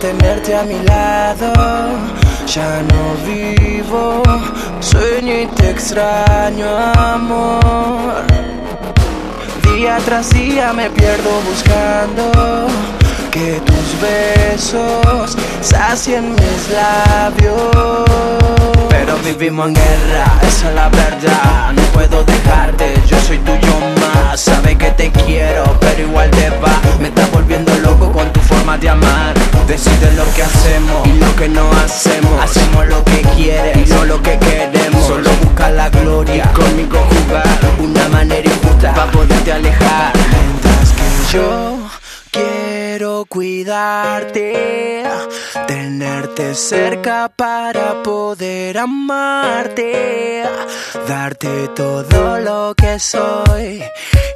tenerte a mi lado. Ya no vivo, sueño y te extraño, amor. Día tras día me pierdo buscando que tus besos sacien mis labios. Pero vivimos en guerra, esa es la verdad. No puedo dejarte, yo soy tuyo y lo que no hacemos. Hacemos lo que quieres y no lo que queremos. Solo busca la gloria, conmigo jugar. Una manera injusta para poderte alejar. Mientras que yo quiero cuidarte, tenerte cerca para poder amarte, darte todo lo que soy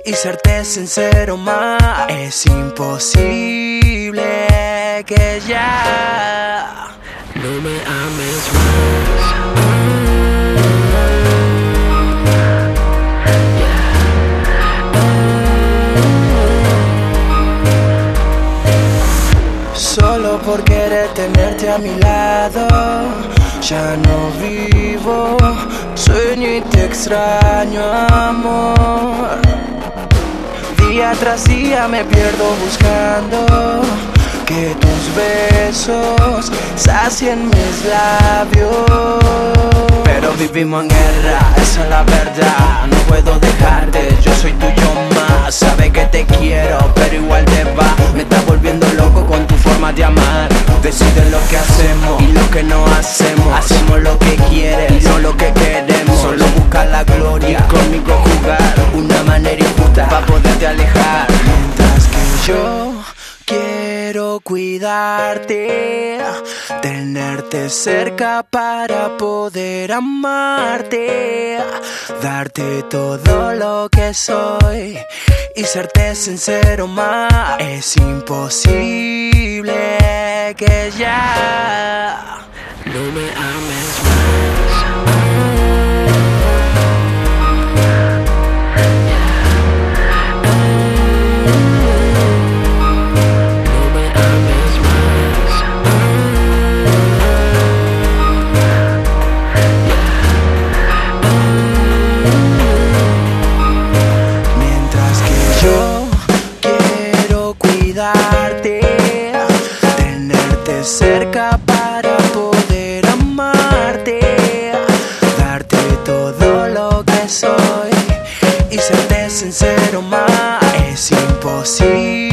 y serte sincero más. Es imposible que ya no me ames más. Solo por querer tenerte a mi lado, ya no vivo, sueño y te extraño, amor. Día tras día me pierdo buscando que tus besos sacien mis labios. Pero vivimos en guerra, esa es la verdad. No puedo dejarte, yo soy tuyo más. Sabe que te quiero, pero igual te va. Me estás volviendo loco con tu forma de amar. Decide lo que hacemos y lo que no hacemos. Hacemos lo que quieres, no lo que queremos. Solo busca la gloria, conmigo jugar. Una manera injusta para poderte alejar. Cuidarte, tenerte cerca para poder amarte, darte todo lo que soy y serte sincero más. Es imposible que ya no me ames más. Quiero cuidarte, tenerte cerca para poder amarte, darte todo lo que soy y serte sincero más. Es imposible